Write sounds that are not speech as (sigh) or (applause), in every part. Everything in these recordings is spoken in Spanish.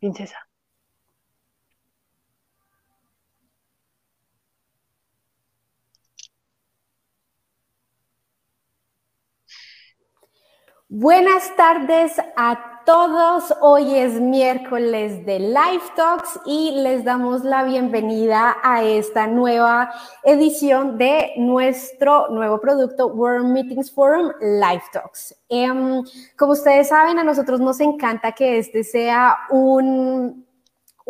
princesa. Buenas tardes a todos. Hoy es miércoles de Live Talks y les damos la bienvenida a esta nueva edición de nuestro nuevo producto World Meetings Forum Live Talks. Em, como ustedes saben, a nosotros nos encanta que este sea un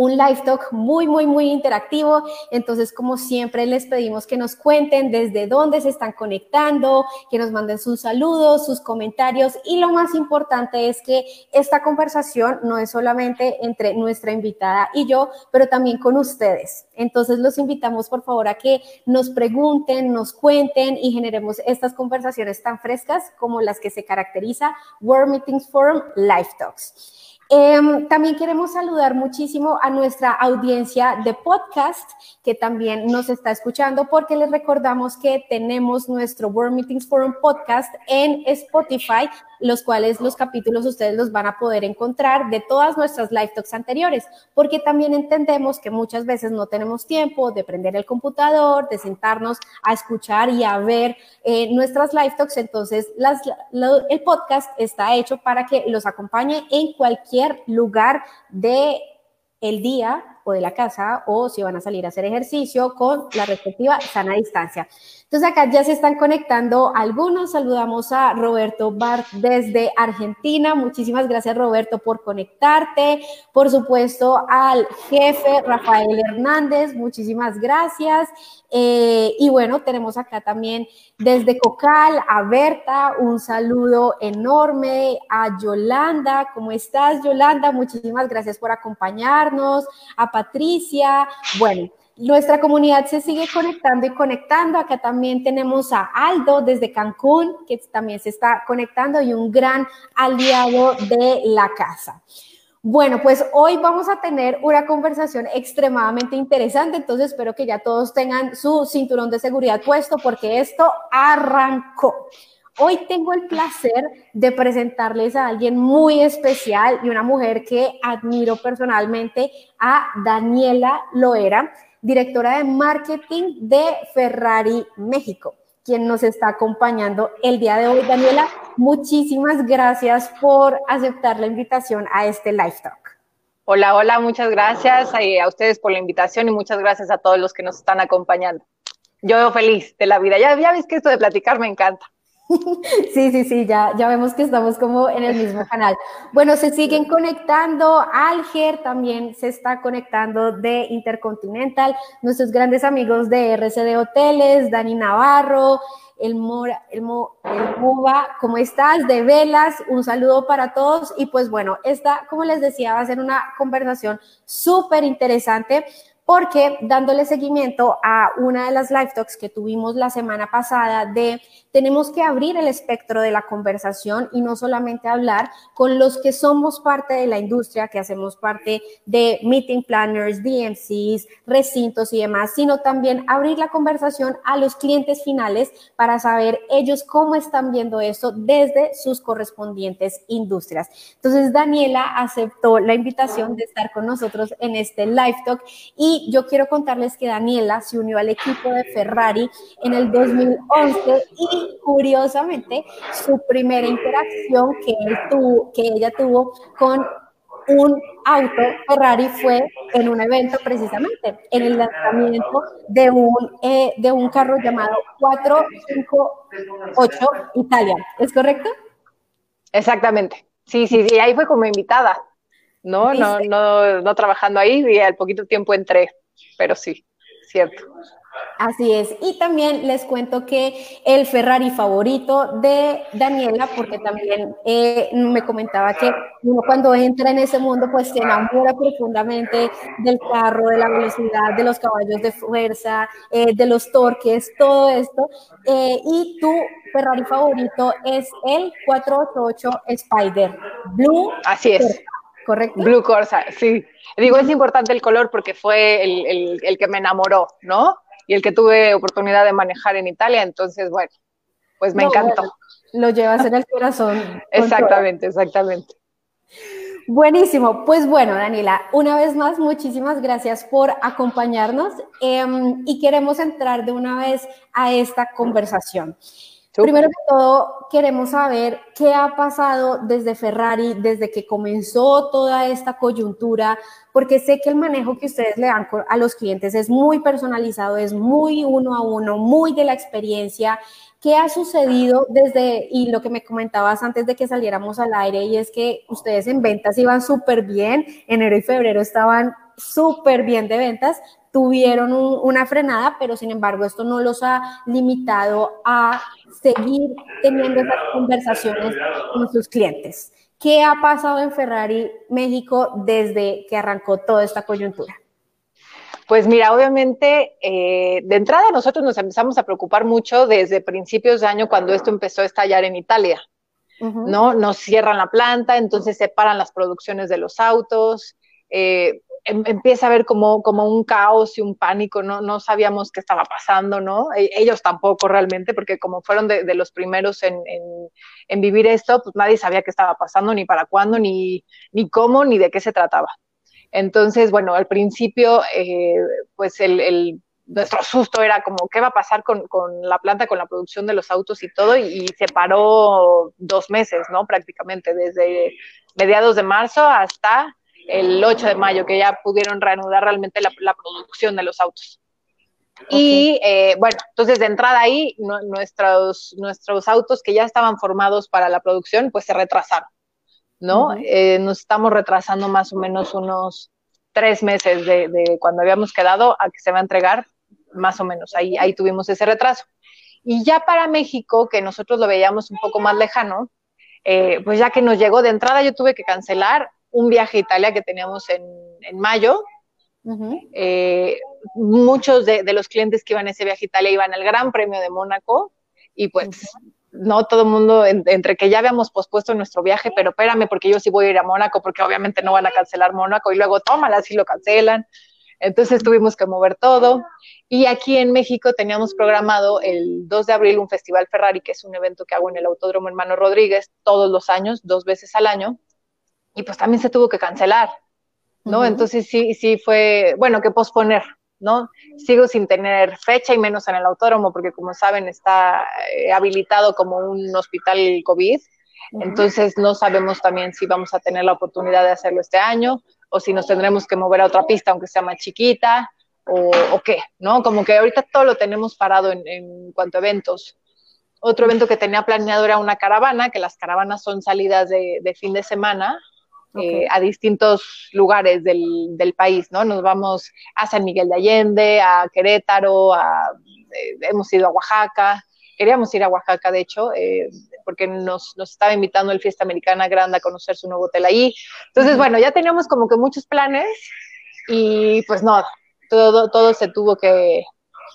un live talk muy, muy, muy interactivo. Entonces, como siempre, les pedimos que nos cuenten desde dónde se están conectando, que nos manden sus saludos, sus comentarios. Y lo más importante es que esta conversación no es solamente entre nuestra invitada y yo, pero también con ustedes. Entonces, los invitamos, por favor, a que nos pregunten, nos cuenten y generemos estas conversaciones tan frescas como las que se caracteriza World Meetings Forum Live Talks. Em, también queremos saludar muchísimo a nuestra audiencia de podcast que también nos está escuchando porque les recordamos que tenemos nuestro World Meetings Forum podcast en Spotify los cuales los capítulos ustedes los van a poder encontrar de todas nuestras live talks anteriores, porque también entendemos que muchas veces no tenemos tiempo de prender el computador, de sentarnos a escuchar y a ver eh, nuestras live talks, entonces el podcast está hecho para que los acompañe en cualquier lugar de el día de la casa o si van a salir a hacer ejercicio con la respectiva sana distancia. Entonces acá ya se están conectando algunos. Saludamos a Roberto Bart desde Argentina. Muchísimas gracias Roberto por conectarte. Por supuesto al jefe Rafael Hernández. Muchísimas gracias. Eh, y bueno, tenemos acá también desde Cocal a Berta. Un saludo enorme a Yolanda. ¿Cómo estás Yolanda? Muchísimas gracias por acompañarnos. A Patricia. Bueno. Nuestra comunidad se sigue conectando y conectando. Acá también tenemos a Aldo desde Cancún, que también se está conectando y un gran aliado de la casa. Bueno, pues hoy vamos a tener una conversación extremadamente interesante, entonces espero que ya todos tengan su cinturón de seguridad puesto porque esto arrancó. Hoy tengo el placer de presentarles a alguien muy especial y una mujer que admiro personalmente, a Daniela Loera directora de marketing de Ferrari México, quien nos está acompañando el día de hoy. Daniela, muchísimas gracias por aceptar la invitación a este Live Talk. Hola, hola, muchas gracias a ustedes por la invitación y muchas gracias a todos los que nos están acompañando. Yo feliz de la vida. Ya, ya ves que esto de platicar me encanta. (laughs) Sí, sí, sí, ya, ya vemos que estamos como en el mismo canal. Bueno, se siguen conectando, Alger también se está conectando de Intercontinental, nuestros grandes amigos de RCD Hoteles, Dani Navarro, el Mora, el, Mo, el Mova, ¿cómo estás? De Velas, un saludo para todos y pues bueno, esta, como les decía, va a ser una conversación súper interesante porque dándole seguimiento a una de las live talks que tuvimos la semana pasada de tenemos que abrir el espectro de la conversación y no solamente hablar con los que somos parte de la industria, que hacemos parte de meeting planners, DMCs, recintos y demás, sino también abrir la conversación a los clientes finales para saber ellos cómo están viendo esto desde sus correspondientes industrias. Entonces, Daniela aceptó la invitación de estar con nosotros en este live talk y yo quiero contarles que Daniela se unió al equipo de Ferrari en el 2011 y curiosamente su primera interacción que, él tuvo, que ella tuvo con un auto Ferrari fue en un evento precisamente, en el lanzamiento de un, eh, de un carro llamado 458 Italia. ¿Es correcto? Exactamente. Sí, sí, sí, ahí fue como invitada. No, no, no, no trabajando ahí y al poquito tiempo entré, pero sí, cierto. Así es. Y también les cuento que el Ferrari favorito de Daniela, porque también eh, me comentaba que uno cuando entra en ese mundo, pues se enamora profundamente del carro, de la velocidad, de los caballos de fuerza, eh, de los torques, todo esto. Eh, y tu Ferrari favorito es el 488 Spider Blue. Así es. ¿Correcto? Blue Corsa, sí. Digo, es importante el color porque fue el, el que me enamoró, ¿no? y el que tuve oportunidad de manejar en Italia. Entonces, bueno, pues me encantó. lo llevas en el corazón. exactamente, exactamente. Buenísimo. Pues bueno, Daniela, una vez más, muchísimas gracias por acompañarnos em, y queremos entrar de una vez a esta conversación. Primero que todo, queremos saber qué ha pasado desde Ferrari, desde que comenzó toda esta coyuntura, porque sé que el manejo que ustedes le dan a los clientes es muy personalizado, es muy uno a uno, muy de la experiencia. ¿Qué ha sucedido desde, y lo que me comentabas antes de que saliéramos al aire, y es que ustedes en ventas iban súper bien, enero y febrero estaban súper bien de ventas, tuvieron una frenada, pero sin embargo esto no los ha limitado a seguir teniendo esas conversaciones con sus clientes. ¿Qué ha pasado en Ferrari México desde que arrancó toda esta coyuntura? Pues mira, obviamente, eh, de entrada nosotros nos empezamos a preocupar mucho desde principios de año cuando esto empezó a estallar en Italia, ¿no? Nos cierran la planta, entonces separan las producciones de los autos, eh, Em, empieza a haber como, como un caos y un pánico, no, no sabíamos qué estaba pasando, ¿no? E, ellos tampoco realmente, porque como fueron de, los primeros en, en, vivir esto, pues nadie sabía qué estaba pasando, ni para cuándo, ni, ni cómo, ni de qué se trataba. Entonces, bueno, al principio, eh, pues el, el, nuestro susto era como, ¿qué va a pasar con, con, la planta, con la producción de los autos y todo? Y, y se paró dos meses, ¿no? Prácticamente, desde mediados de marzo hasta el 8 de mayo, que ya pudieron reanudar realmente la, producción de los autos. Y eh, bueno, entonces de entrada ahí, nuestros, nuestros autos que ya estaban formados para la producción, pues se retrasaron, ¿no? Eh, nos estamos retrasando más o menos unos tres meses de, cuando habíamos quedado a que se va a entregar, más o menos, ahí, ahí tuvimos ese retraso. Y ya para México, que nosotros lo veíamos un poco más lejano, eh, pues ya que nos llegó de entrada, yo tuve que cancelar un viaje a Italia que teníamos en, mayo. Eh, muchos de, los clientes que iban a ese viaje a Italia iban al Gran Premio de Mónaco y pues no todo el mundo, entre que ya habíamos pospuesto nuestro viaje, pero espérame porque yo sí voy a ir a Mónaco porque obviamente no van a cancelar Mónaco y luego tómala si lo cancelan. Entonces tuvimos que mover todo. Y aquí en México teníamos programado el 2 de abril un festival Ferrari, que es un evento que hago en el Autódromo Hermano Rodríguez todos los años, dos veces al año y pues también se tuvo que cancelar, ¿no? Entonces sí, sí fue, bueno, que posponer, ¿no? Sigo sin tener fecha y menos en el autódromo porque como saben está eh, habilitado como un hospital COVID, entonces no sabemos también si vamos a tener la oportunidad de hacerlo este año o si nos tendremos que mover a otra pista aunque sea más chiquita o, qué, ¿no? Como que ahorita todo lo tenemos parado en, en cuanto a eventos. Otro evento que tenía planeado era una caravana, que las caravanas son salidas de, de fin de semana, eh, a distintos lugares del, del, país, ¿no? Nos vamos a San Miguel de Allende, a Querétaro, a, eh, hemos ido a Oaxaca, queríamos ir a Oaxaca, de hecho, eh, porque nos, nos, estaba invitando el Fiesta Americana Grande a conocer su nuevo hotel ahí. Entonces, bueno, ya teníamos como que muchos planes y pues no, todo, todo se tuvo que,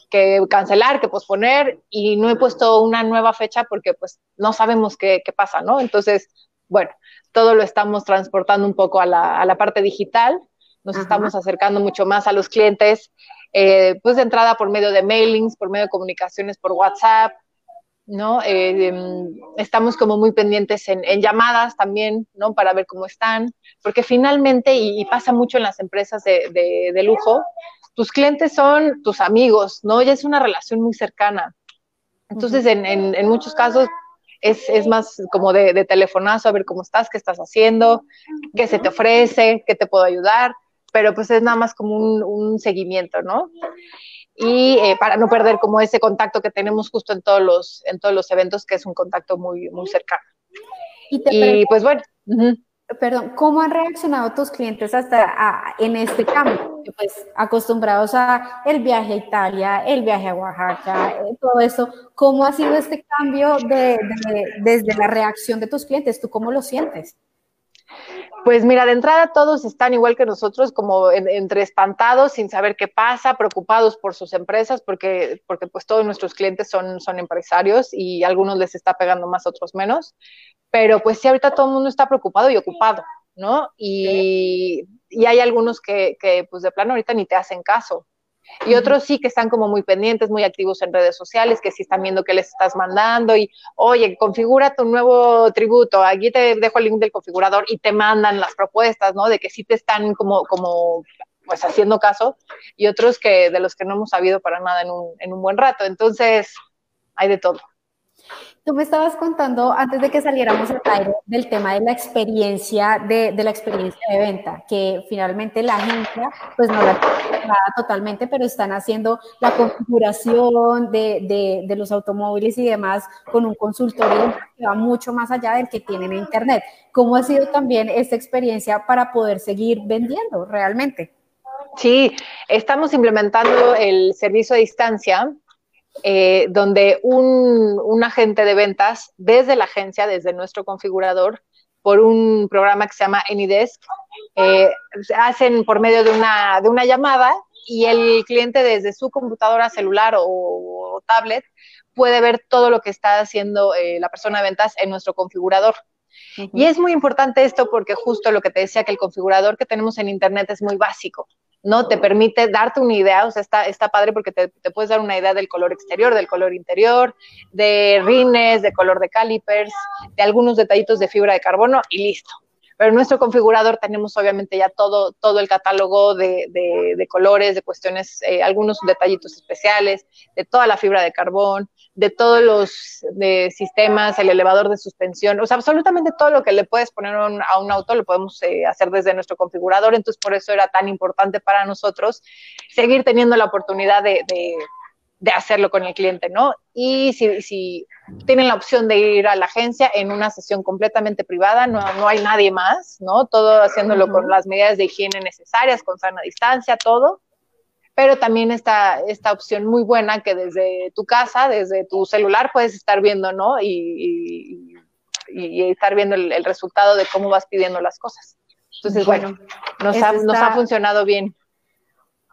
que cancelar, que posponer y no he puesto una nueva fecha porque pues no sabemos qué, qué pasa, ¿no? Entonces, bueno, todo lo estamos transportando un poco a la, a la parte digital, nos estamos acercando mucho más a los clientes, eh, pues de entrada por medio de mailings, por medio de comunicaciones por WhatsApp, ¿no? Eh, em, estamos como muy pendientes en, llamadas también, ¿no? Para ver cómo están, porque finalmente, y, pasa mucho en las empresas de, de, lujo, tus clientes son tus amigos, ¿no? Ya es una relación muy cercana. Entonces, en, en, en muchos casos, es, más como de, telefonazo, a ver cómo estás, qué estás haciendo, qué se te ofrece, qué te puedo ayudar, pero pues es nada más como un, seguimiento, ¿no? Y eh, para no perder como ese contacto que tenemos justo en todos los, en todos los eventos, que es un contacto muy, muy cercano. Y, pues bueno. Perdón, ¿cómo han reaccionado tus clientes hasta en este cambio? Pues acostumbrados a el viaje a Italia, el viaje a Oaxaca, eh, todo eso. ¿Cómo ha sido este cambio de, desde la reacción de tus clientes? ¿Tú cómo lo sientes? Pues mira, de entrada todos están igual que nosotros, como entre espantados, sin saber qué pasa, preocupados por sus empresas, porque, porque pues todos nuestros clientes son, son empresarios y algunos les está pegando más, otros menos. Pero pues sí, ahorita todo el mundo está preocupado y ocupado, ¿no? Y, y hay algunos que, que, pues de plano ahorita ni te hacen caso. Y otros sí que están como muy pendientes, muy activos en redes sociales, que sí están viendo qué les estás mandando y, oye, configura tu nuevo tributo, aquí te dejo el link del configurador y te mandan las propuestas, ¿no? De que sí te están como, como pues haciendo caso y otros que de los que no hemos sabido para nada en un, en un buen rato. Entonces, hay de todo. Tú me estabas contando antes de que saliéramos al aire del tema de la experiencia, de, de, la experiencia de venta, que finalmente la agencia pues no la tiene totalmente, pero están haciendo la configuración de, de, de, los automóviles y demás con un consultorio que va mucho más allá del que tienen en Internet. ¿Cómo ha sido también esta experiencia para poder seguir vendiendo realmente? Sí, estamos implementando el servicio a distancia eh, donde un, agente de ventas desde la agencia, desde nuestro configurador, por un programa que se llama AnyDesk, eh, hacen por medio de una, de una llamada y el cliente desde su computadora celular o, tablet puede ver todo lo que está haciendo eh, la persona de ventas en nuestro configurador. Y es muy importante esto porque justo lo que te decía que el configurador que tenemos en Internet es muy básico. ¿No? Te permite darte una idea, o sea, está, está padre porque te, te, puedes dar una idea del color exterior, del color interior, de rines, de color de calipers, de algunos detallitos de fibra de carbono y listo. Pero en nuestro configurador tenemos obviamente ya todo, todo el catálogo de, de, colores, de cuestiones, eh, algunos detallitos especiales, de toda la fibra de carbón, de todos los de sistemas, el elevador de suspensión, o sea, absolutamente todo lo que le puedes poner a un, auto lo podemos eh, hacer desde nuestro configurador, entonces por eso era tan importante para nosotros seguir teniendo la oportunidad de, de, de hacerlo con el cliente, ¿no? Y si, si, tienen la opción de ir a la agencia en una sesión completamente privada, no, no hay nadie más, ¿no? Todo haciéndolo con las medidas de higiene necesarias, con sana distancia, todo pero también está esta opción muy buena que desde tu casa, desde tu celular puedes estar viendo, ¿no? Y, y, estar viendo el, resultado de cómo vas pidiendo las cosas. Entonces, bueno, nos, ha, nos ha funcionado bien.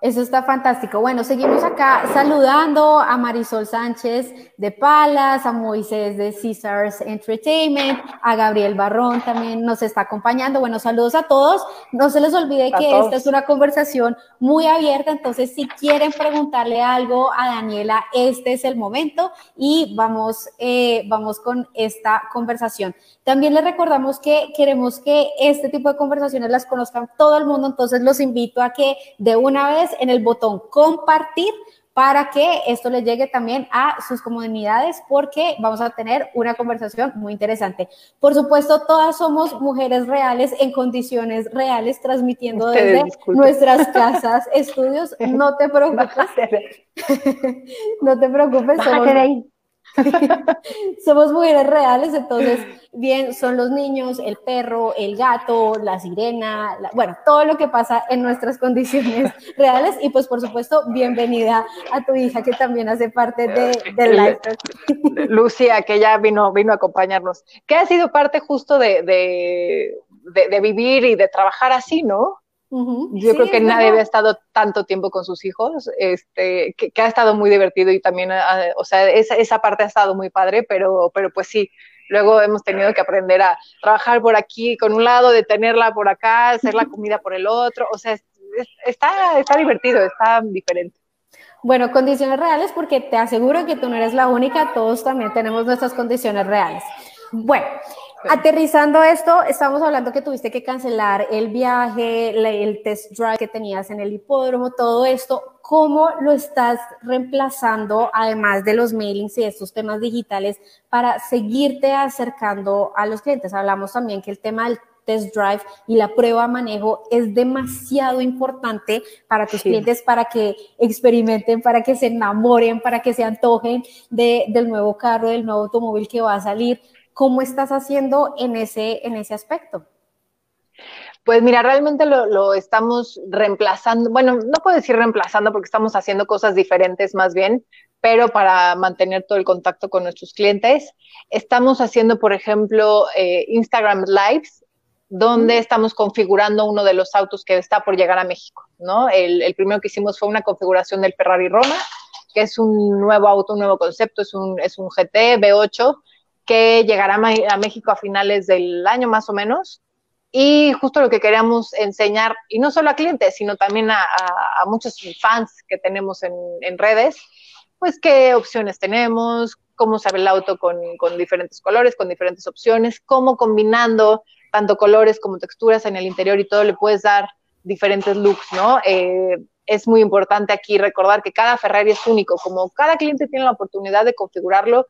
Eso está fantástico. Bueno, seguimos acá saludando a Marisol Sánchez de Palas, a Moisés de Caesars Entertainment, a Gabriel Barrón también nos está acompañando. Bueno, saludos a todos. No se les olvide que esta es una conversación muy abierta, entonces si quieren preguntarle algo a Daniela, este es el momento y vamos, eh, vamos con esta conversación. También les recordamos que queremos que este tipo de conversaciones las conozcan todo el mundo, entonces los invito a que de una vez en el botón compartir para que esto les llegue también a sus comunidades porque vamos a tener una conversación muy interesante. Por supuesto, todas somos mujeres reales en condiciones reales transmitiendo desde nuestras casas, estudios. (laughs) No te preocupes. (laughs) no te preocupes. Somos (laughs) mujeres reales, entonces, bien, son los niños, el perro, el gato, la sirena, bueno, todo lo que pasa en nuestras condiciones (laughs) reales. Y pues, por supuesto, bienvenida a tu hija que también hace parte de, del live. (laughs) Lucia, que ya vino, vino a acompañarnos, que ha sido parte justo de, de, de vivir y de trabajar así, ¿no? Yo creo que nadie había estado tanto tiempo con sus hijos, este, que, ha estado muy divertido y también, ah, o sea, esa, esa, parte ha estado muy padre, pero, pero pues sí, luego hemos tenido que aprender a trabajar por aquí con un lado, detenerla por acá, hacer la comida por el otro, o sea, está, está divertido, está diferente. Bueno, condiciones reales porque te aseguro que tú no eres la única, todos también tenemos nuestras condiciones reales. Bueno, Aterrizando esto, estamos hablando que tuviste que cancelar el viaje, el test drive que tenías en el hipódromo, todo esto. ¿Cómo lo estás reemplazando, además de los mailings y estos temas digitales, para seguirte acercando a los clientes? Hablamos también que el tema del test drive y la prueba manejo es demasiado importante para tus clientes, para que experimenten, para que se enamoren, para que se antojen de, del nuevo carro, del nuevo automóvil que va a salir. ¿Cómo estás haciendo en ese, en ese aspecto? Pues mira, realmente lo, estamos reemplazando, bueno, no puedo decir reemplazando porque estamos haciendo cosas diferentes más bien, pero para mantener todo el contacto con nuestros clientes, estamos haciendo, por ejemplo, eh, Instagram Lives, donde estamos configurando uno de los autos que está por llegar a México, ¿no? El, el primero que hicimos fue una configuración del Ferrari Roma, que es un nuevo auto, un nuevo concepto, es un, es un GT V8 que llegará a México a finales del año más o menos. y justo lo que queríamos enseñar, y no solo a clientes, sino también a, muchos fans que tenemos en, redes, pues qué opciones tenemos, cómo se ve el auto con, con, diferentes colores, con diferentes opciones, cómo combinando tanto colores como texturas en el interior y todo le puedes dar diferentes looks, ¿no? Eh, es muy importante aquí recordar que cada Ferrari es único, como cada cliente tiene la oportunidad de configurarlo,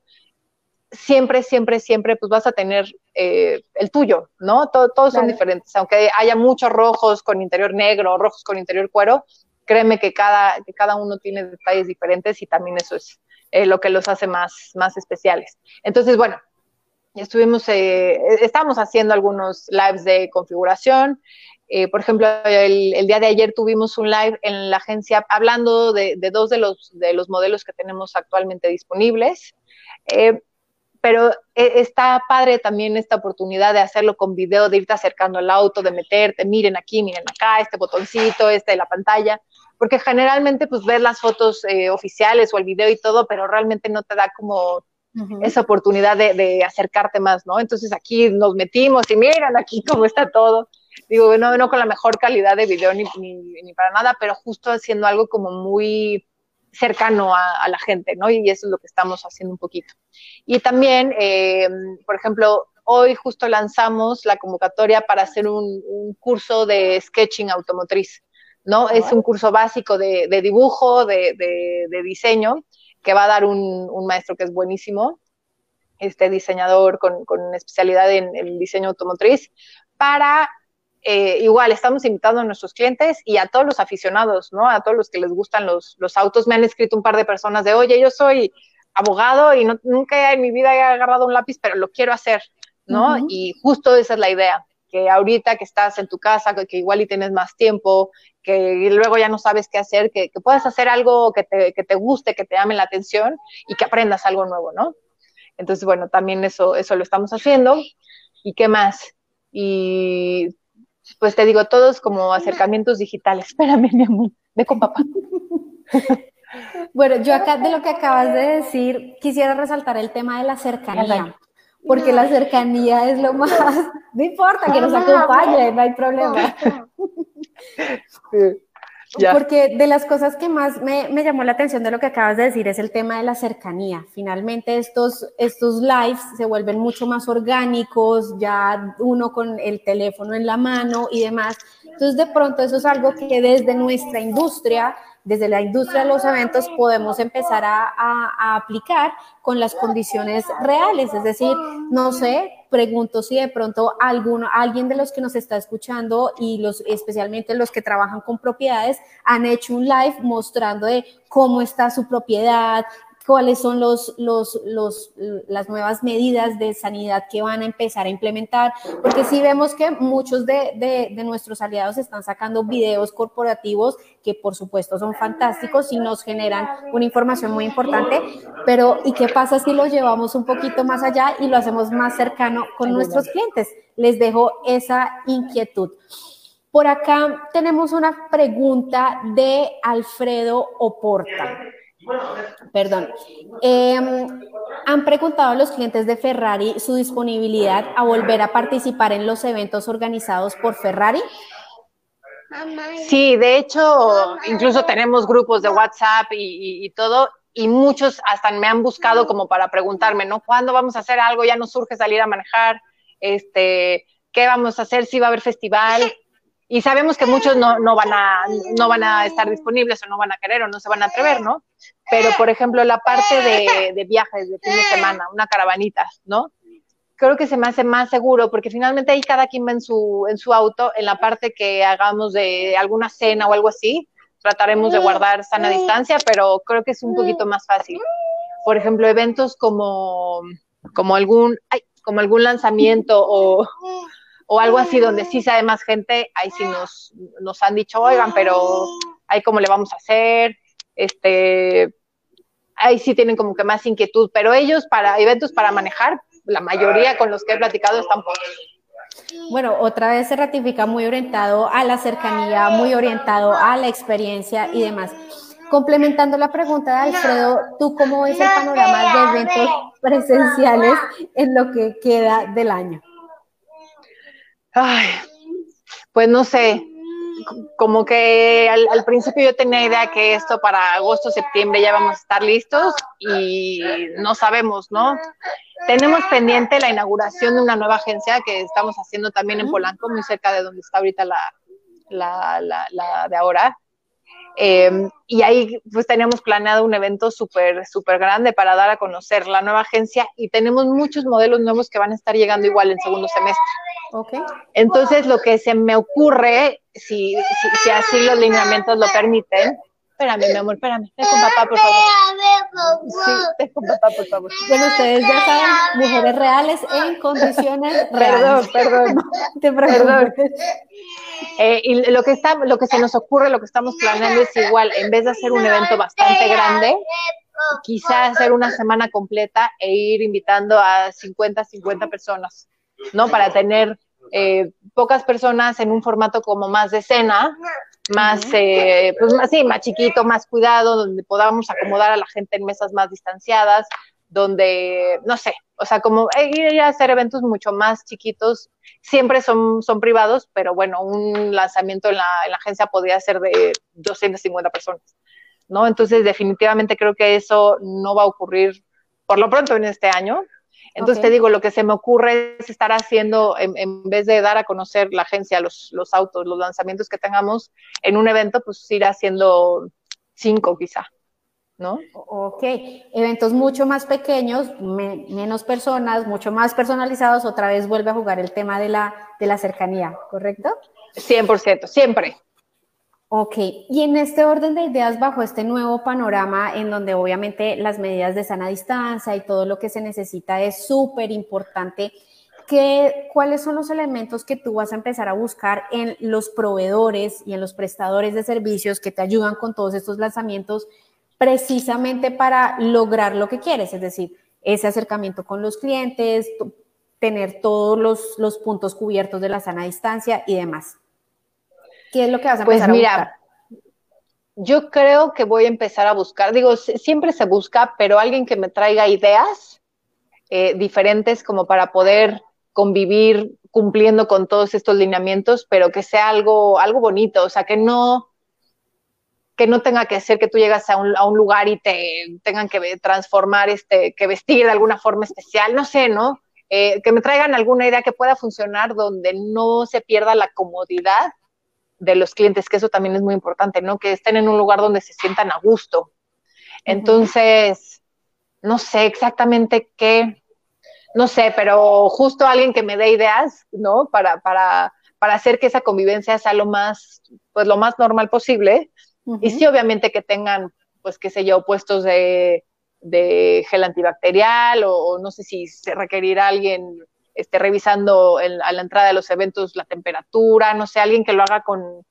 siempre, siempre, siempre, pues vas a tener eh, el tuyo, ¿no? todos son diferentes, aunque haya muchos rojos con interior negro, rojos con interior cuero, créeme que cada, que cada uno tiene detalles diferentes y también eso es eh, lo que los hace más, más especiales. Entonces, bueno, estuvimos, eh, estamos haciendo algunos lives de configuración. Eh, por ejemplo, el, día de ayer tuvimos un live en la agencia hablando de, dos de los, de los modelos que tenemos actualmente disponibles. Eh, pero eh, está padre también esta oportunidad de hacerlo con video, de irte acercando al auto, de meterte, miren aquí, miren acá, este botoncito, este de la pantalla, porque generalmente pues ves las fotos oficiales o el video y todo, pero realmente no te da como esa oportunidad de, de, acercarte más, ¿no? Entonces aquí nos metimos y miren aquí cómo está todo digo, no, no con la mejor calidad de video ni, ni, para nada, pero justo haciendo algo como muy cercano a, la gente, ¿no? Y eso es lo que estamos haciendo un poquito. Y también, eh, por ejemplo, hoy justo lanzamos la convocatoria para hacer un, curso de sketching automotriz, ¿no? Es un curso básico de, dibujo, de, diseño, que va a dar un, un, maestro que es buenísimo, este diseñador con, con especialidad en, en diseño automotriz, para eh, igual estamos invitando a nuestros clientes y a todos los aficionados, ¿no? A todos los que les gustan los, los autos. Me han escrito un par de personas de, oye, yo soy abogado y no, nunca en mi vida he agarrado un lápiz, pero lo quiero hacer, ¿no? Y justo esa es la idea, que ahorita que estás en tu casa, que, igual y tienes más tiempo, que luego ya no sabes qué hacer, que, que puedas hacer algo que te, que te guste, que te llame la atención y que aprendas algo nuevo, ¿no? Entonces, bueno, también eso, eso lo estamos haciendo. ¿Y qué más? Y pues te digo, todos como acercamientos digitales. (laughs) Espérame, mi amor, ve con papá. (laughs) Bueno, yo acá de lo que acabas de decir, quisiera resaltar el tema de la cercanía, porque la cercanía es lo más, (laughs) no importa que nos acompañe, no hay problema. Porque de las cosas que más me, me, llamó la atención de lo que acabas de decir es el tema de la cercanía. Finalmente estos, estos lives se vuelven mucho más orgánicos, ya uno con el teléfono en la mano y demás. Entonces de pronto eso es algo que desde nuestra industria desde la industria de los eventos podemos empezar a, aplicar con las condiciones reales. Es decir, no sé, pregunto si de pronto alguno, alguien de los que nos está escuchando y los, especialmente los que trabajan con propiedades han hecho un live mostrando de cómo está su propiedad, cuáles son los, los, los, las nuevas medidas de sanidad que van a empezar a implementar, porque sí vemos que muchos de, de, de, nuestros aliados están sacando videos corporativos que por supuesto son fantásticos y nos generan una información muy importante, pero ¿y qué pasa si lo llevamos un poquito más allá y lo hacemos más cercano con nuestros clientes? Les dejo esa inquietud. Por acá tenemos una pregunta de Alfredo Oporta. Perdón. Em, ¿Han preguntado a los clientes de Ferrari su disponibilidad a volver a participar en los eventos organizados por Ferrari? Sí, de hecho, incluso tenemos grupos de WhatsApp y, todo, y muchos hasta me han buscado como para preguntarme, ¿no? ¿Cuándo vamos a hacer algo? Ya no surge salir a manejar, este, ¿qué vamos a hacer? Si va a haber festival y sabemos que muchos no, no, van a, no van a estar disponibles o no van a querer o no se van a atrever, ¿no? Pero, por ejemplo, la parte de, de viajes de fin de semana, una caravanita, ¿no? Creo que se me hace más seguro porque finalmente ahí cada quien va en su, en su auto, en la parte que hagamos de alguna cena o algo así, trataremos de guardar sana distancia, pero creo que es un poquito más fácil. Por ejemplo, eventos como, como algún, ay, como algún lanzamiento o, o algo así donde sí sabe más gente, ahí sí nos, nos han dicho, oigan, pero ahí cómo le vamos a hacer, este, ahí sí tienen como que más inquietud, pero ellos para eventos para manejar, la mayoría con los que he platicado están pocos. Bueno, otra vez se ratifica muy orientado a la cercanía, muy orientado a la experiencia y demás. Complementando la pregunta de Alfredo, ¿tú cómo ves el panorama de eventos presenciales en lo que queda del año? Ay, pues no sé, como que al, principio yo tenía idea que esto para agosto, septiembre ya vamos a estar listos y no sabemos, ¿no? Tenemos pendiente la inauguración de una nueva agencia que estamos haciendo también en Polanco, muy cerca de donde está ahorita la, la, la, de ahora. Em, y ahí pues teníamos planeado un evento súper, súper grande para dar a conocer la nueva agencia y tenemos muchos modelos nuevos que van a estar llegando igual en segundo semestre. Okay. Entonces, lo que se me ocurre, si, si, así los lineamientos lo permiten, espérame, mi amor, espérame, ven con papá, por favor. Sí, ven con papá, por favor. Bueno, ustedes ya saben, mujeres reales en condiciones (laughs) reales. Perdón, perdón. (laughs) te perdón. Eh, y lo que, está, lo que se nos ocurre, lo que estamos planeando es igual, en vez de hacer un evento bastante grande, quizás hacer una semana completa e ir invitando a 50, 50 personas. ¿no? Para tener eh, pocas personas en un formato como más de cena, más, eh, pues más, sí, más chiquito, más cuidado, donde podamos acomodar a la gente en mesas más distanciadas, donde, no sé, o sea, como eh, ir a hacer eventos mucho más chiquitos, siempre son, son privados, pero bueno, un lanzamiento en la, en la agencia podría ser de 250 personas, ¿no? Entonces, definitivamente creo que eso no va a ocurrir por lo pronto en este año, entonces te digo, lo que se me ocurre es estar haciendo, en, vez de dar a conocer la agencia, los, los, autos, los lanzamientos que tengamos en un evento, pues ir haciendo cinco quizá, ¿no? Ok, eventos mucho más pequeños, menos personas, mucho más personalizados, otra vez vuelve a jugar el tema de la, de la cercanía, ¿correcto? 100%, siempre. Ok, y en este orden de ideas, bajo este nuevo panorama, en donde obviamente las medidas de sana distancia y todo lo que se necesita es súper importante, ¿cuáles son los elementos que tú vas a empezar a buscar en los proveedores y en los prestadores de servicios que te ayudan con todos estos lanzamientos precisamente para lograr lo que quieres? Es decir, ese acercamiento con los clientes, tener todos los, puntos cubiertos de la sana distancia y demás. ¿Qué es lo que vas a pues empezar mira, a buscar? Yo creo que voy a empezar a buscar, digo, siempre se busca, pero alguien que me traiga ideas eh, diferentes como para poder convivir cumpliendo con todos estos lineamientos, pero que sea algo, algo bonito, o sea, que no, que no tenga que ser que tú llegas a un, a un lugar y te tengan que transformar, este, que vestir de alguna forma especial, no sé, ¿no? Eh, que me traigan alguna idea que pueda funcionar donde no se pierda la comodidad de los clientes, que eso también es muy importante, ¿no? Que estén en un lugar donde se sientan a gusto. Entonces, no sé exactamente qué, no sé, pero justo alguien que me dé ideas, ¿no? Para, para, para hacer que esa convivencia sea lo más, pues lo más normal posible. Y sí, obviamente que tengan, pues qué sé yo, puestos de, de gel antibacterial o, no sé si se requerirá alguien esté revisando a la entrada de los eventos la temperatura, no sé, alguien que lo haga con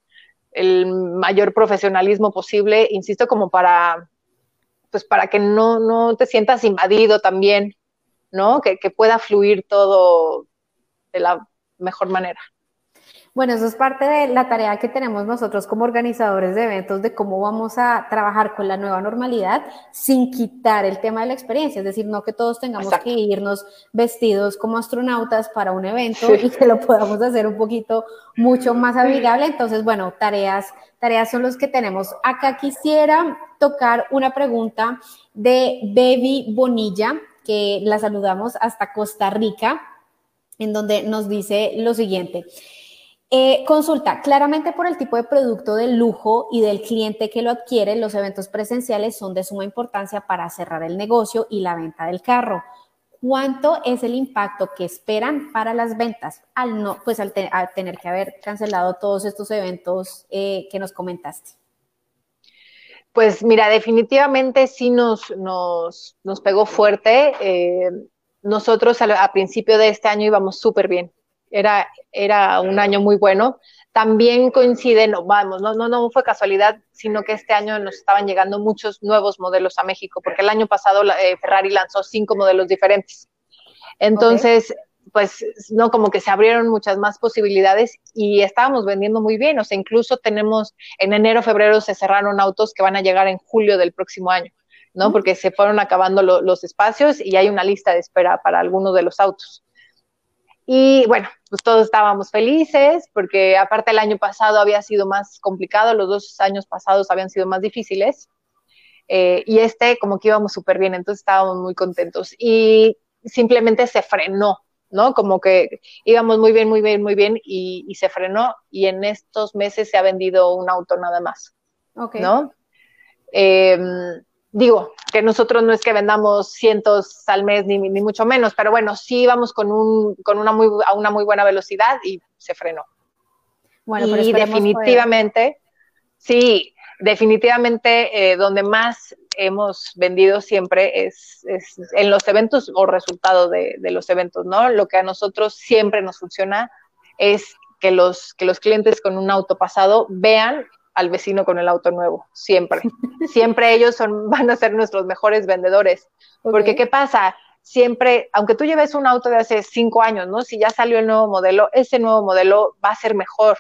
el mayor profesionalismo posible, insisto, como para, pues para que no, no te sientas invadido también, ¿no? Que, que pueda fluir todo de la mejor manera. Bueno, eso es parte de la tarea que tenemos nosotros como organizadores de eventos, de cómo vamos a trabajar con la nueva normalidad sin quitar el tema de la experiencia. Es decir, no que todos tengamos que irnos vestidos como astronautas para un evento y que lo podamos hacer un poquito mucho más amigable. Entonces, bueno, tareas, tareas son los que tenemos. Acá quisiera tocar una pregunta de Baby Bonilla, que la saludamos hasta Costa Rica, en donde nos dice lo siguiente. Eh, consulta, claramente por el tipo de producto de lujo y del cliente que lo adquiere, los eventos presenciales son de suma importancia para cerrar el negocio y la venta del carro. ¿Cuánto es el impacto que esperan para las ventas al no, pues al, tener que haber cancelado todos estos eventos eh, que nos comentaste? Pues mira, definitivamente sí nos, nos, nos pegó fuerte. Eh, nosotros a principio de este año íbamos súper bien era, era un año muy bueno. También coincide, no, vamos, no, no, no fue casualidad, sino que este año nos estaban llegando muchos nuevos modelos a México, porque el año pasado eh, Ferrari lanzó cinco modelos diferentes. Entonces, pues, no, como que se abrieron muchas más posibilidades y estábamos vendiendo muy bien. O sea, incluso tenemos en enero, febrero se cerraron autos que van a llegar en julio del próximo año, ¿no? Porque se fueron acabando los espacios y hay una lista de espera para algunos de los autos. Y bueno, pues todos estábamos felices porque aparte el año pasado había sido más complicado, los dos años pasados habían sido más difíciles. Eh, y este como que íbamos súper bien, entonces estábamos muy contentos. Y simplemente se frenó, ¿no? Como que íbamos muy bien, muy bien, muy bien y, se frenó y en estos meses se ha vendido un auto nada más, ¿no? Em, digo, que nosotros no es que vendamos cientos al mes ni, ni mucho menos, pero bueno, sí íbamos con, un, con una, muy, a una muy buena velocidad y se frenó. Bueno, y definitivamente, sí, definitivamente eh, donde más hemos vendido siempre es, en los eventos o resultado de, los eventos, ¿no? Lo que a nosotros siempre nos funciona es que los, que los clientes con un auto pasado vean al vecino con el auto nuevo, siempre. (laughs) siempre ellos son, van a ser nuestros mejores vendedores. Porque, ¿qué pasa? Siempre, aunque tú lleves un auto de hace cinco años, ¿no? Si ya salió el nuevo modelo, ese nuevo modelo va a ser mejor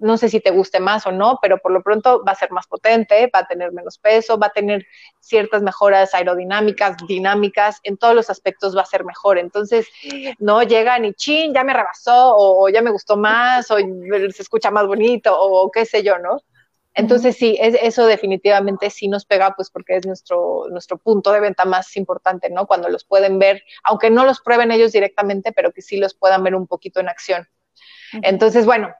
no sé si te guste más o no, pero por lo pronto va a ser más potente, va a tener menos peso, va a tener ciertas mejoras aerodinámicas, dinámicas, en todos los aspectos va a ser mejor. Entonces, no llegan y chin, ya me rebasó, o, ya me gustó más, o se escucha más bonito, o qué sé yo, ¿no? Entonces sí, eso definitivamente sí nos pega, pues porque es nuestro, nuestro punto de venta más importante, ¿no? Cuando los pueden ver, aunque no los prueben ellos directamente, pero que sí los puedan ver un poquito en acción. Entonces, bueno,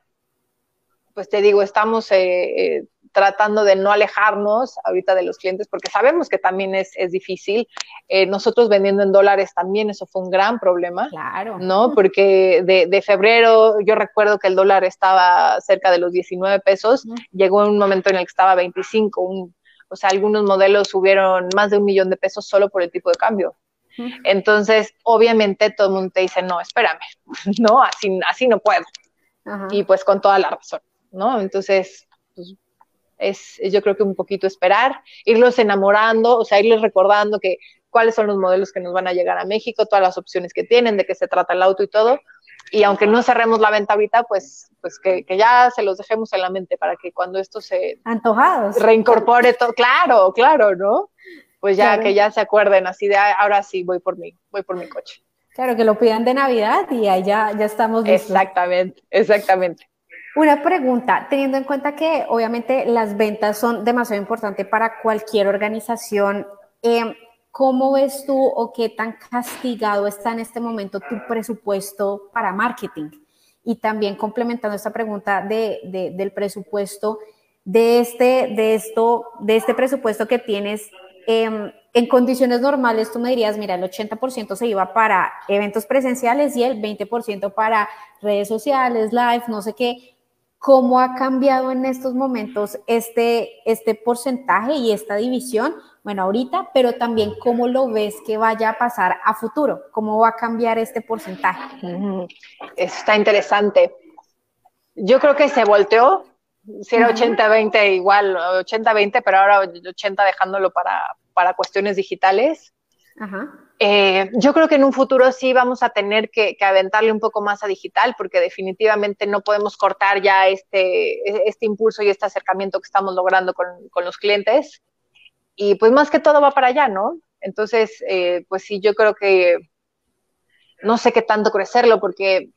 pues te digo, estamos eh, eh, tratando de no alejarnos ahorita de los clientes porque sabemos que también es, difícil. Eh, nosotros vendiendo en dólares también eso fue un gran problema. Claro. ¿No? Porque de, febrero yo recuerdo que el dólar estaba cerca de los 19 pesos, llegó un momento en el que estaba 25, o sea, algunos modelos subieron más de un millón de pesos solo por el tipo de cambio. Entonces, obviamente todo el mundo te dice, no, espérame, (laughs) no, así, así no puedo. Y pues con toda la razón. ¿No? Entonces, pues, es, yo creo que un poquito esperar, irlos enamorando, o sea, irles recordando que cuáles son los modelos que nos van a llegar a México, todas las opciones que tienen, de qué se trata el auto y todo. Y aunque no cerremos la venta ahorita, pues, pues que, ya se los dejemos en la mente para que cuando esto se Antojados. reincorpore todo, claro, claro, ¿no? Pues ya que ya se acuerden así de ahora sí voy por mí, voy por mi coche. Claro, que lo pidan de Navidad y ahí ya, ya estamos listos. Exactamente, exactamente. Una pregunta, teniendo en cuenta que obviamente las ventas son demasiado importantes para cualquier organización, em, ¿cómo ves tú o qué tan castigado está en este momento tu presupuesto para marketing? Y también complementando esta pregunta de, del presupuesto, de este, de, esto, de este presupuesto que tienes, em, en condiciones normales tú me dirías, mira, el 80% se iba para eventos presenciales y el 20% para redes sociales, live, no sé qué. ¿Cómo ha cambiado en estos momentos este, este porcentaje y esta división? Bueno, ahorita, pero también cómo lo ves que vaya a pasar a futuro, cómo va a cambiar este porcentaje. Eso está interesante. Yo creo que se volteó, si era 80-20 igual, 80-20, pero ahora 80 dejándolo para, para cuestiones digitales. Ajá. Eh, yo creo que en un futuro sí vamos a tener que, aventarle un poco más a digital, porque definitivamente no podemos cortar ya este, e, este impulso y este acercamiento que estamos logrando con, los clientes. Y pues más que todo va para allá, ¿no? Entonces, eh, pues sí, yo creo que no sé qué tanto crecerlo, porque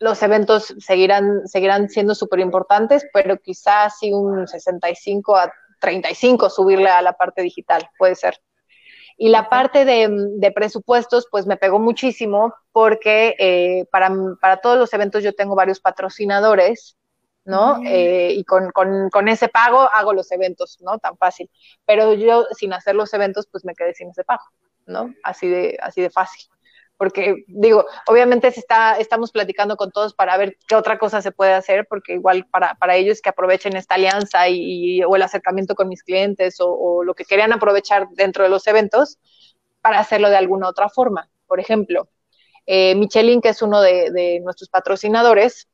los eventos seguirán, seguirán siendo súper importantes, pero quizás sí un 65 a 35 subirle a la parte digital, puede ser. Y la parte de, presupuestos, pues me pegó muchísimo porque eh, para, para, todos los eventos yo tengo varios patrocinadores, ¿no? Eh, y con, con, con, ese pago hago los eventos, ¿no? Tan fácil. Pero yo sin hacer los eventos, pues me quedé sin ese pago, ¿no? Así de, así de fácil porque digo, obviamente se está, estamos platicando con todos para ver qué otra cosa se puede hacer, porque igual para, para ellos que aprovechen esta alianza y, o el acercamiento con mis clientes o, lo que querían aprovechar dentro de los eventos para hacerlo de alguna otra forma. Por ejemplo, eh, Michelin, que es uno de, nuestros patrocinadores,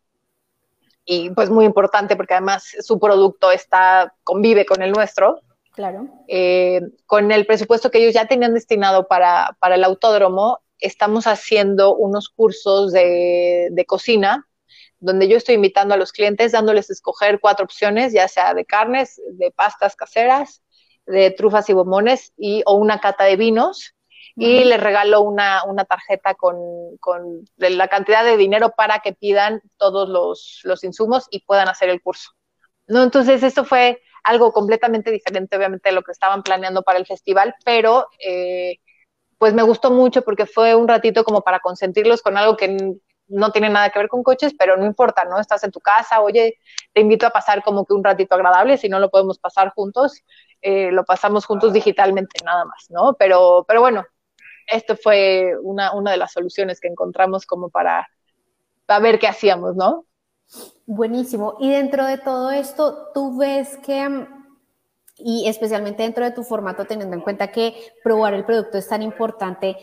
y pues muy importante porque además su producto está, convive con el nuestro. Claro. Eh, con el presupuesto que ellos ya tenían destinado para, para el autódromo, estamos haciendo unos cursos de, cocina donde yo estoy invitando a los clientes, dándoles a escoger cuatro opciones, ya sea de carnes, de pastas caseras, de trufas y bombones y, o una cata de vinos. y les regaló una, una tarjeta con, con, la cantidad de dinero para que pidan todos los, los insumos y puedan hacer el curso. ¿no? Entonces, esto fue algo completamente diferente, obviamente, de lo que estaban planeando para el festival, pero eh, pues me gustó mucho porque fue un ratito como para consentirlos con algo que no tiene nada que ver con coches, pero no importa, ¿no? Estás en tu casa, oye, te invito a pasar como que un ratito agradable, si no lo podemos pasar juntos, eh, lo pasamos juntos digitalmente nada más, ¿no? Pero, pero bueno, esto fue una, una de las soluciones que encontramos como para, para ver qué hacíamos, ¿no? Buenísimo. Y dentro de todo esto, tú ves que, y especialmente dentro de tu formato, teniendo en cuenta que probar el producto es tan importante,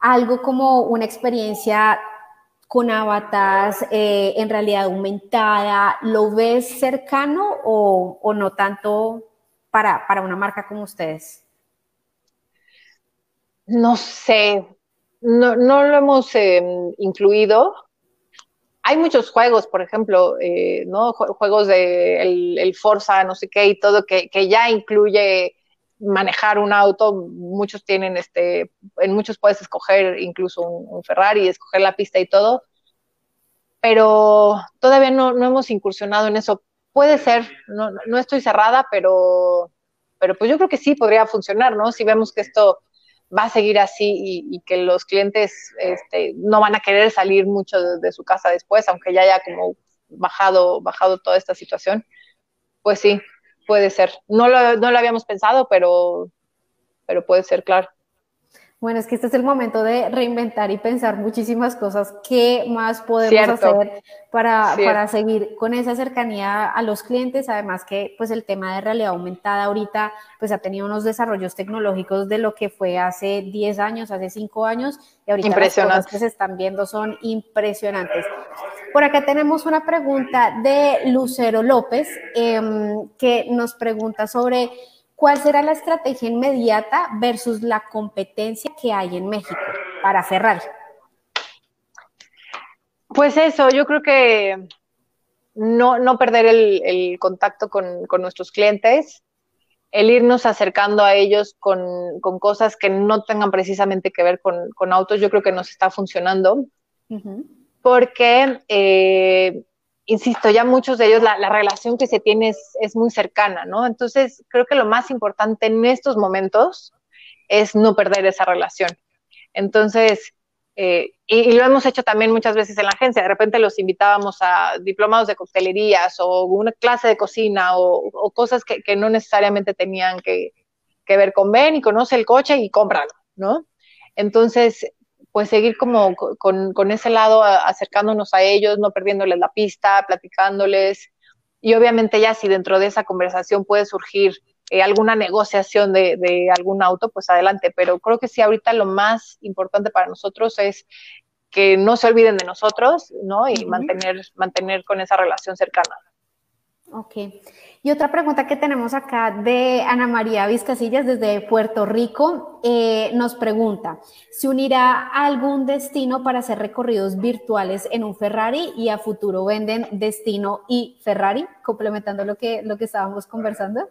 algo como una experiencia con avatars eh, en realidad aumentada, ¿lo ves cercano o, no tanto para, una marca como ustedes? No sé, no, lo hemos em, incluido, hay muchos juegos, por ejemplo, eh, ¿no? Juegos de el, Forza, no sé qué y todo, que, ya incluye manejar un auto. Muchos tienen, este, en muchos puedes escoger incluso un, Ferrari, escoger la pista y todo. Pero todavía no, hemos incursionado en eso. Puede ser, no, no estoy cerrada, pero, pero pues yo creo que sí podría funcionar, ¿no? Si vemos que esto va a seguir así y, que los clientes este, no van a querer salir mucho de, su casa después, aunque ya haya como bajado, bajado toda esta situación, pues sí, puede ser. No lo, no lo habíamos pensado, pero, pero puede ser, claro. Bueno, es que este es el momento de reinventar y pensar muchísimas cosas. ¿Qué más podemos hacer para, para, seguir con esa cercanía a los clientes? Además que pues el tema de realidad aumentada ahorita pues ha tenido unos desarrollos tecnológicos de lo que fue hace 10 años, hace 5 años y ahorita las cosas que se están viendo son impresionantes. Por acá tenemos una pregunta de Lucero López em, que nos pregunta sobre ¿Cuál será la estrategia inmediata versus la competencia que hay en México para Ferrari? Pues eso, yo creo que no, perder el, contacto con, nuestros clientes, el irnos acercando a ellos con, cosas que no tengan precisamente que ver con, autos, yo creo que nos está funcionando. Porque eh, insisto, ya muchos de ellos, la, relación que se tiene es, muy cercana, ¿no? Entonces, creo que lo más importante en estos momentos es no perder esa relación. Entonces, eh, y, lo hemos hecho también muchas veces en la agencia, de repente los invitábamos a diplomados de coctelerías o una clase de cocina o, cosas que, no necesariamente tenían que, que ver con ven y conoce el coche y cómpralo, ¿no? Entonces, pues seguir como con, ese lado acercándonos a ellos, no perdiéndoles la pista, platicándoles. Y obviamente ya si dentro de esa conversación puede surgir eh, alguna negociación de, algún auto, pues adelante. Pero creo que sí, ahorita lo más importante para nosotros es que no se olviden de nosotros, ¿no? Y mantener, mantener con esa relación cercana. Ok. Y otra pregunta que tenemos acá de Ana María Vizcasillas desde Puerto Rico eh, nos pregunta, ¿se unirá algún destino para hacer recorridos virtuales en un Ferrari y a futuro venden destino y Ferrari, complementando lo que, lo que estábamos conversando?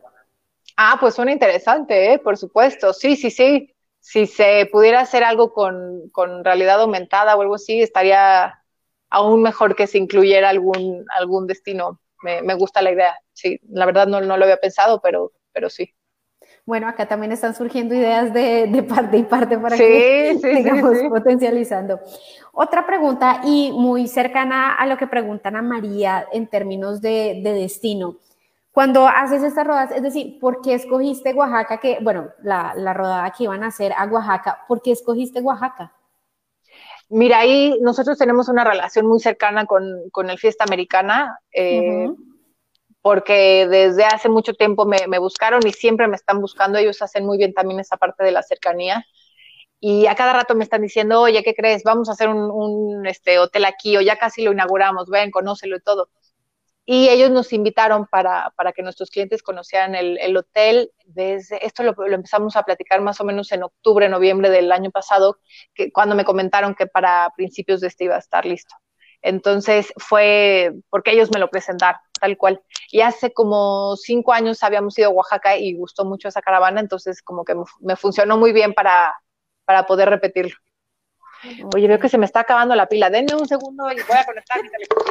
Ah, pues suena interesante, ¿eh? por supuesto. Sí, sí, sí. Si se pudiera hacer algo con, con realidad aumentada o algo así, estaría aún mejor que se incluyera algún, algún destino me, gusta la idea. Sí, la verdad no, no, lo había pensado, pero, pero sí. Bueno, acá también están surgiendo ideas de, parte y parte para que sigamos potencializando. Otra pregunta y muy cercana a lo que preguntan a María en términos de, destino. Cuando haces estas rodadas, es decir, ¿por qué escogiste Oaxaca? Que, bueno, la, la rodada que iban a hacer a Oaxaca, ¿por qué escogiste Oaxaca? Mira, ahí nosotros tenemos una relación muy cercana con, con el Fiesta Americana, eh, porque desde hace mucho tiempo me, buscaron y siempre me están buscando. Ellos hacen muy bien también esa parte de la cercanía. Y a cada rato me están diciendo, oye, ¿qué crees? Vamos a hacer un, un este, hotel aquí, o ya casi lo inauguramos, ven, conócelo y todo y ellos nos invitaron para, para que nuestros clientes conocieran el, el hotel. Desde, esto lo, lo, empezamos a platicar más o menos en octubre, noviembre del año pasado, que, cuando me comentaron que para principios de este iba a estar listo. Entonces fue porque ellos me lo presentaron, tal cual. Y hace como cinco años habíamos ido a Oaxaca y gustó mucho esa caravana, entonces como que me funcionó muy bien para, para poder repetirlo. Oye, veo que se me está acabando la pila. Denme un segundo y voy a conectar mi teléfono.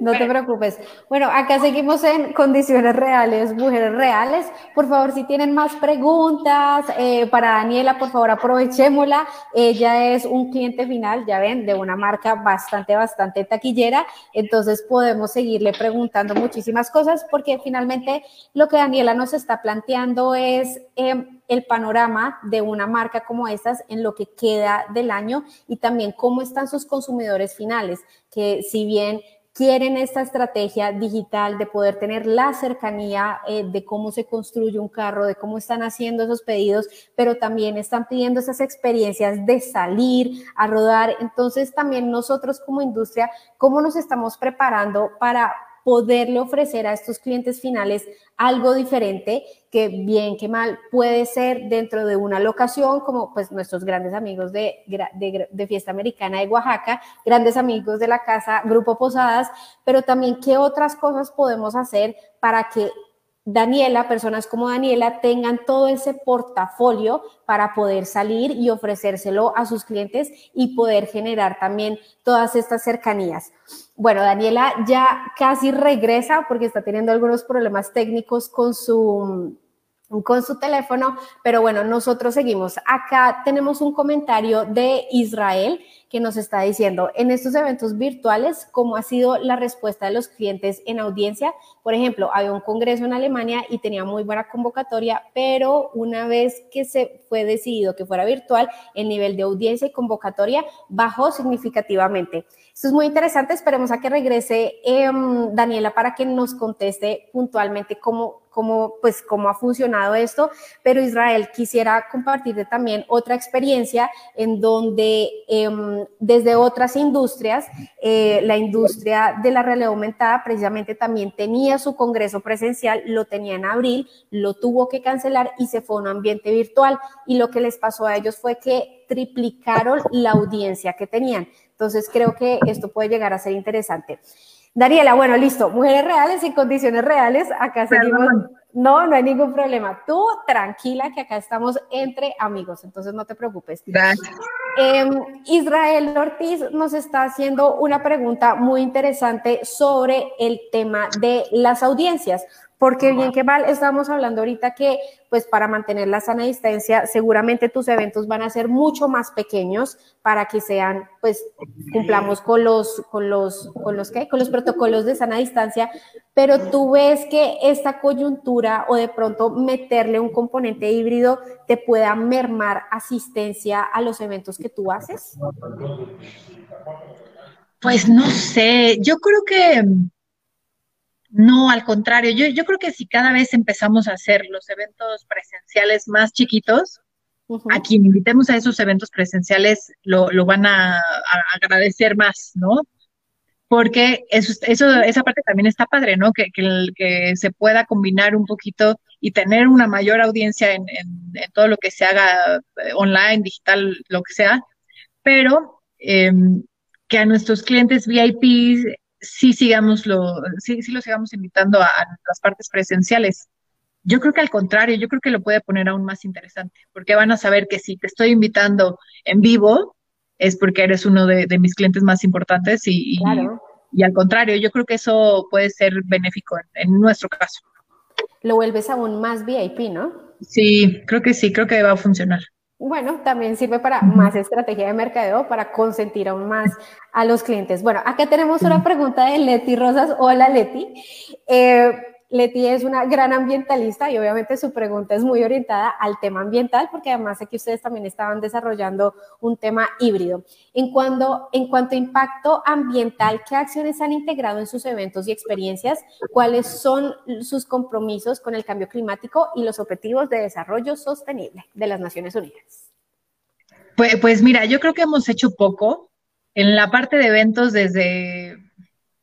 No te preocupes. Bueno, acá seguimos en condiciones reales, mujeres reales. Por favor, si tienen más preguntas eh, para Daniela, por favor, aprovechémosla. Ella es un cliente final, ya ven, de una marca bastante, bastante taquillera. Entonces podemos seguirle preguntando muchísimas cosas porque finalmente lo que Daniela nos está planteando es... Eh, el panorama de una marca como estas en lo que queda del año y también cómo están sus consumidores finales, que si bien quieren esta estrategia digital de poder tener la cercanía eh, de cómo se construye un carro, de cómo están haciendo esos pedidos, pero también están pidiendo esas experiencias de salir a rodar. Entonces también nosotros como industria, ¿cómo nos estamos preparando para poderle ofrecer a estos clientes finales algo diferente que bien que mal puede ser dentro de una locación como pues nuestros grandes amigos de, de, Fiesta Americana de Oaxaca, grandes amigos de la casa Grupo Posadas, pero también qué otras cosas podemos hacer para que Daniela, personas como Daniela, tengan todo ese portafolio para poder salir y ofrecérselo a sus clientes y poder generar también todas estas cercanías. Bueno, Daniela ya casi regresa porque está teniendo algunos problemas técnicos con su con su teléfono, pero bueno, nosotros seguimos. Acá tenemos un comentario de Israel que nos está diciendo, en estos eventos virtuales, ¿cómo ha sido la respuesta de los clientes en audiencia? Por ejemplo, había un congreso en Alemania y tenía muy buena convocatoria, pero una vez que se fue decidido que fuera virtual, el nivel de audiencia y convocatoria bajó significativamente. Esto es muy interesante, esperemos a que regrese em, Daniela para que nos conteste puntualmente cómo, cómo, pues, cómo ha funcionado esto, pero Israel quisiera compartirte también otra experiencia en donde em, desde otras industrias, eh, la industria de la realidad aumentada precisamente también tenía su congreso presencial, lo tenía en abril, lo tuvo que cancelar y se fue a un ambiente virtual y lo que les pasó a ellos fue que triplicaron la audiencia que tenían. Entonces creo que esto puede llegar a ser interesante. Daniela, bueno, listo, mujeres reales y condiciones reales, acá seguimos. No, no hay ningún problema. Tú tranquila que acá estamos entre amigos, entonces no te preocupes. Gracias. Em, Israel Ortiz nos está haciendo una pregunta muy interesante sobre el tema de las audiencias. Porque bien que mal, estamos hablando ahorita que pues para mantener la sana distancia, seguramente tus eventos van a ser mucho más pequeños para que sean, pues cumplamos con los, con los, con los, ¿qué? Con los protocolos de sana distancia, pero tú ves que esta coyuntura o de pronto meterle un componente híbrido te pueda mermar asistencia a los eventos que tú haces. Pues no sé, yo creo que no, al contrario, yo, yo creo que si cada vez empezamos a hacer los eventos presenciales más chiquitos, a quien invitemos a esos eventos presenciales lo, van a, agradecer más, ¿no? Porque eso, eso, esa parte también está padre, ¿no? Que, que, se pueda combinar un poquito y tener una mayor audiencia en, todo lo que se haga eh, online, digital, lo que sea, pero em, que a nuestros clientes VIP sí sigamos lo, sí, sí lo sigamos invitando a, las partes presenciales. Yo creo que al contrario, yo creo que lo puede poner aún más interesante, porque van a saber que si te estoy invitando en vivo, es porque eres uno de, mis clientes más importantes y, y, al contrario, yo creo que eso puede ser benéfico en nuestro caso. Lo vuelves aún más VIP, ¿no? Sí, creo que sí, creo que va a funcionar bueno, también sirve para más estrategia de mercadeo, para consentir aún más a los clientes. Bueno, acá tenemos una pregunta de Leti Rosas. Hola, Leti. Eh, Leti es una gran ambientalista y obviamente su pregunta es muy orientada al tema ambiental, porque además sé que ustedes también estaban desarrollando un tema híbrido. En cuanto, a impacto ambiental, ¿qué acciones han integrado en sus eventos y experiencias? ¿Cuáles son sus compromisos con el cambio climático y los objetivos de desarrollo sostenible de las Naciones Unidas? Pues, pues mira, yo creo que hemos hecho poco en la parte de eventos desde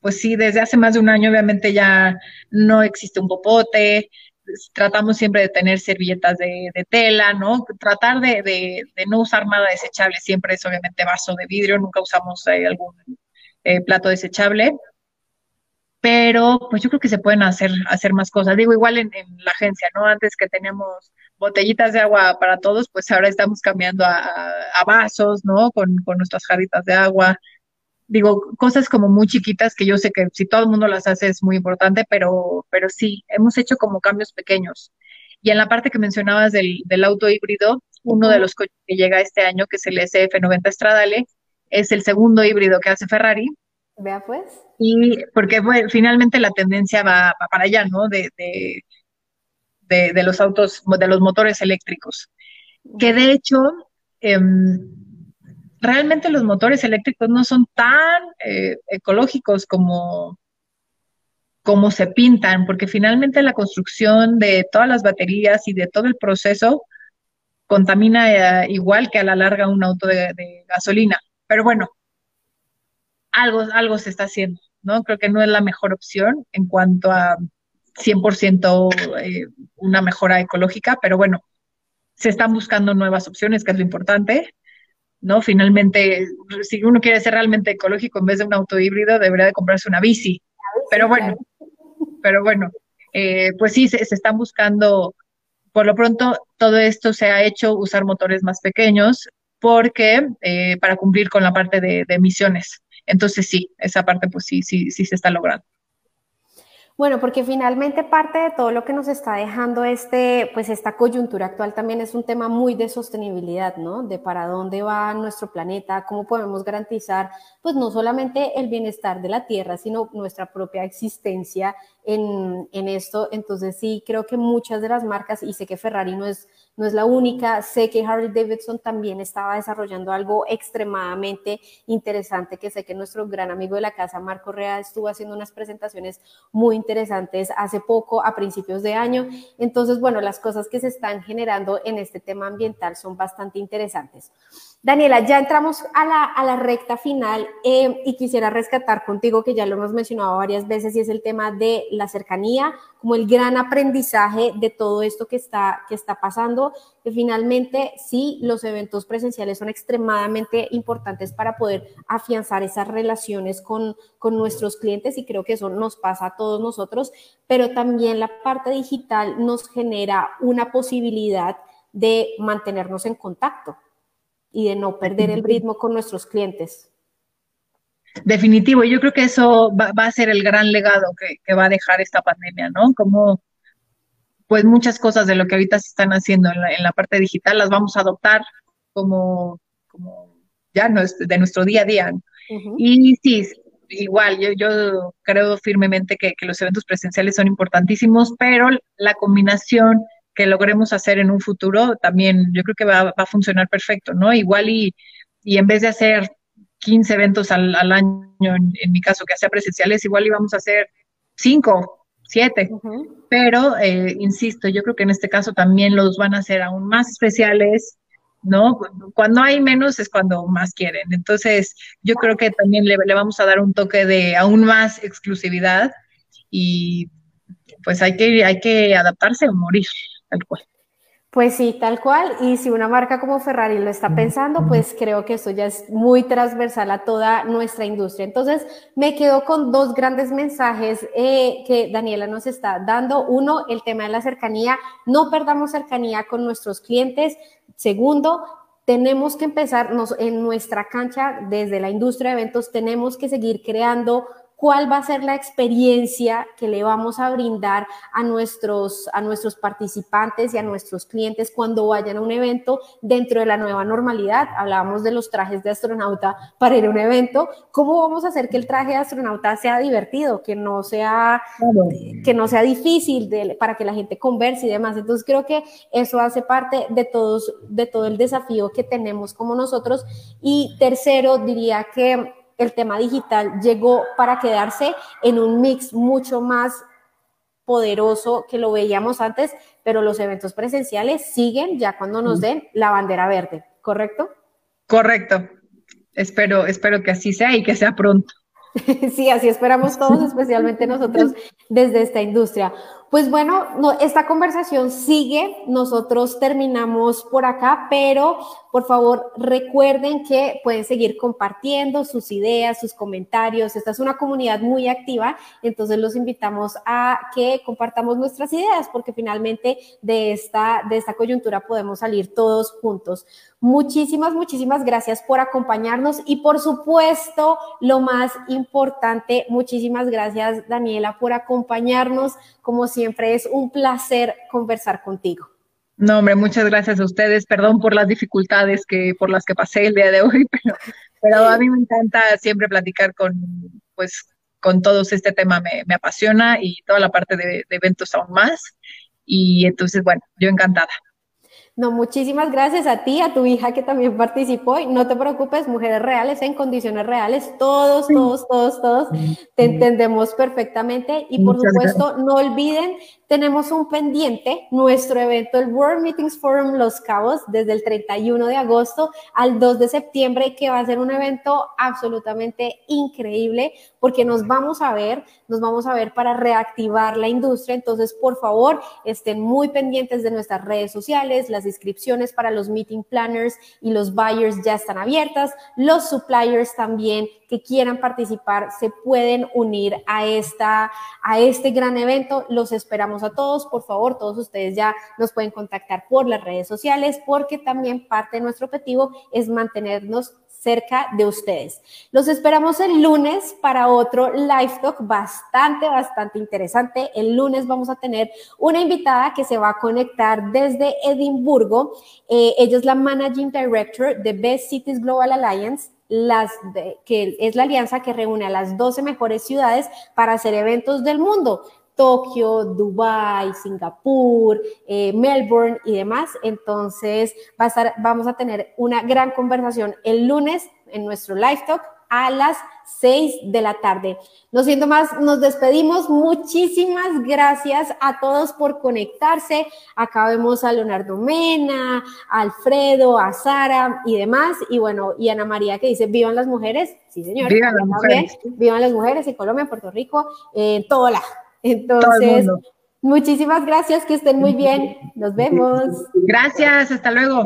pues sí, desde hace más de un año obviamente ya no existe un popote, tratamos siempre de tener servilletas de, tela, ¿no? Tratar de, no usar nada desechable, siempre es obviamente vaso de vidrio, nunca usamos eh, algún eh, plato desechable, pero pues yo creo que se pueden hacer, hacer más cosas. Digo, igual en, la agencia, ¿no? Antes que teníamos botellitas de agua para todos, pues ahora estamos cambiando a, vasos, ¿no? Con, con, nuestras jarritas de agua. Digo, cosas como muy chiquitas que yo sé que si todo el mundo las hace es muy importante, pero, pero sí, hemos hecho como cambios pequeños. Y en la parte que mencionabas del, del auto híbrido, uno de los coches que llega este año, que es el SF90 Stradale, es el segundo híbrido que hace Ferrari. Vea pues. Y porque finalmente la tendencia va, para allá, ¿no? De, de, los autos, de los motores eléctricos. Que de hecho, em, realmente los motores eléctricos no son tan eh, ecológicos como, como se pintan, porque finalmente la construcción de todas las baterías y de todo el proceso contamina eh, igual que a la larga un auto de, gasolina. Pero bueno, algo, algo se está haciendo, ¿no? Creo que no es la mejor opción en cuanto a 100% eh, una mejora ecológica, pero bueno, se están buscando nuevas opciones, que es lo importante, ¿no? Finalmente, si uno quiere ser realmente ecológico en vez de un auto híbrido, debería de comprarse una bici. Pero bueno, pero bueno, eh, pues sí, se, están buscando, por lo pronto, todo esto se ha hecho usar motores más pequeños porque eh, para cumplir con la parte de, de emisiones. Entonces sí, esa parte pues sí, sí, sí se está logrando. Bueno, porque finalmente parte de todo lo que nos está dejando este, pues esta coyuntura actual también es un tema muy de sostenibilidad, ¿no? De para dónde va nuestro planeta, cómo podemos garantizar, pues no solamente el bienestar de la Tierra, sino nuestra propia existencia en, en esto. Entonces sí, creo que muchas de las marcas, y sé que Ferrari no es no es la única. Sé que Harley Davidson también estaba desarrollando algo extremadamente interesante, que sé que nuestro gran amigo de la casa, Marco Rea, estuvo haciendo unas presentaciones muy interesantes hace poco, a principios de año. Entonces, bueno, las cosas que se están generando en este tema ambiental son bastante interesantes. Daniela, ya entramos a la, recta final eh, y quisiera rescatar contigo, que ya lo hemos mencionado varias veces, y es el tema de la cercanía, como el gran aprendizaje de todo esto que está, pasando, que finalmente sí, los eventos presenciales son extremadamente importantes para poder afianzar esas relaciones con nuestros clientes y creo que eso nos pasa a todos nosotros, pero también la parte digital nos genera una posibilidad de mantenernos en contacto y de no perder el ritmo con nuestros clientes. Definitivo, yo creo que eso va, a ser el gran legado que, va a dejar esta pandemia, ¿no? Como pues muchas cosas de lo que ahorita se están haciendo en la, parte digital las vamos a adoptar como, como ya no es de nuestro día a día. Y sí, igual, yo, yo creo firmemente que, que, los eventos presenciales son importantísimos, pero la combinación que logremos hacer en un futuro, también yo creo que va, a funcionar perfecto, ¿no? Igual y, y, en vez de hacer 15 eventos al, año, en, mi caso, que sea presenciales, igual íbamos a hacer 5, 7. Pero, eh, insisto, yo creo que en este caso también los van a hacer aún más especiales, ¿no? Cuando hay menos es cuando más quieren. Entonces, yo creo que también le, le vamos a dar un toque de aún más exclusividad y pues hay que, hay que adaptarse o morir tal cual. Pues sí, tal cual. Y si una marca como Ferrari lo está pensando, pues creo que eso ya es muy transversal a toda nuestra industria. Entonces, me quedo con dos grandes mensajes eh, que Daniela nos está dando. Uno, el tema de la cercanía. No perdamos cercanía con nuestros clientes. Segundo, tenemos que empezar en nuestra cancha desde la industria de eventos, tenemos que seguir creando cuál va a ser la experiencia que le vamos a brindar a nuestros, a nuestros participantes y a nuestros clientes cuando vayan a un evento dentro de la nueva normalidad. Hablábamos de los trajes de astronauta para ir a un evento. ¿Cómo vamos a hacer que el traje de astronauta sea divertido, que no sea, que no sea difícil para que la gente converse y demás? Entonces creo que eso hace parte de, todos, de todo el desafío que tenemos como nosotros. Y tercero, diría que el tema digital llegó para quedarse en un mix mucho más poderoso que lo veíamos antes, pero los eventos presenciales siguen ya cuando nos den la bandera verde, ¿correcto? Correcto. Espero, espero que así sea y que sea pronto. (laughs) Sí, así esperamos todos, especialmente nosotros (laughs) desde esta industria. Pues bueno, esta conversación sigue, nosotros terminamos por acá, pero por favor recuerden que pueden seguir compartiendo sus ideas, sus comentarios. Esta es una comunidad muy activa, entonces los invitamos a que compartamos nuestras ideas, porque finalmente de esta, de esta coyuntura podemos salir todos juntos. Muchísimas, muchísimas gracias por acompañarnos y por supuesto, lo más importante, muchísimas gracias Daniela por acompañarnos. Como siempre, es un placer conversar contigo. No, hombre, muchas gracias a ustedes. Perdón por las dificultades que por las que pasé el día de hoy, (laughs) pero, a mí me encanta siempre platicar con, pues, con todos este tema me, me apasiona y toda la parte de eventos aún más. Y entonces, bueno, yo encantada. No, muchísimas gracias a ti, a tu hija que también participó. Y no te preocupes, mujeres reales en condiciones reales, todos, todos, todos, todos, te entendemos perfectamente. Y por supuesto, no olviden tenemos un pendiente, nuestro evento, el World Meetings Forum Los Cabos, desde el 31 de agosto al 2 de septiembre, que va a ser un evento absolutamente increíble, porque nos vamos a ver, nos vamos a ver para reactivar la industria. Entonces, por favor, estén muy pendientes de nuestras redes sociales, las inscripciones para los meeting planners y los buyers ya están abiertas, los suppliers también que quieran participar se pueden unir a, esta, a este gran evento. Los esperamos a todos. Por favor, todos ustedes ya nos pueden contactar por las redes sociales porque también parte de nuestro objetivo es mantenernos cerca de ustedes. Los esperamos el lunes para otro live talk bastante, bastante interesante. El lunes vamos a tener una invitada que se va a conectar desde Edimburgo. Eh, ella es la Managing Director de Best Cities Global Alliance las que es la alianza que reúne a las 12 mejores ciudades para hacer eventos del mundo. Tokio, Dubai, Singapur, eh, Melbourne y demás. Entonces, va a estar, vamos a tener una gran conversación el lunes en nuestro live talk a las 6 de la tarde. No siendo más, nos despedimos. Muchísimas gracias a todos por conectarse. Acá vemos a Leonardo Mena, a Alfredo, a Sara y demás. Y bueno, y Ana María que dice, vivan las mujeres. Sí, señor. Vivan las mujeres. Vivan las mujeres en Colombia, en Puerto Rico, en todo la. Entonces, muchísimas gracias, que estén muy bien. Nos vemos. Gracias, hasta luego.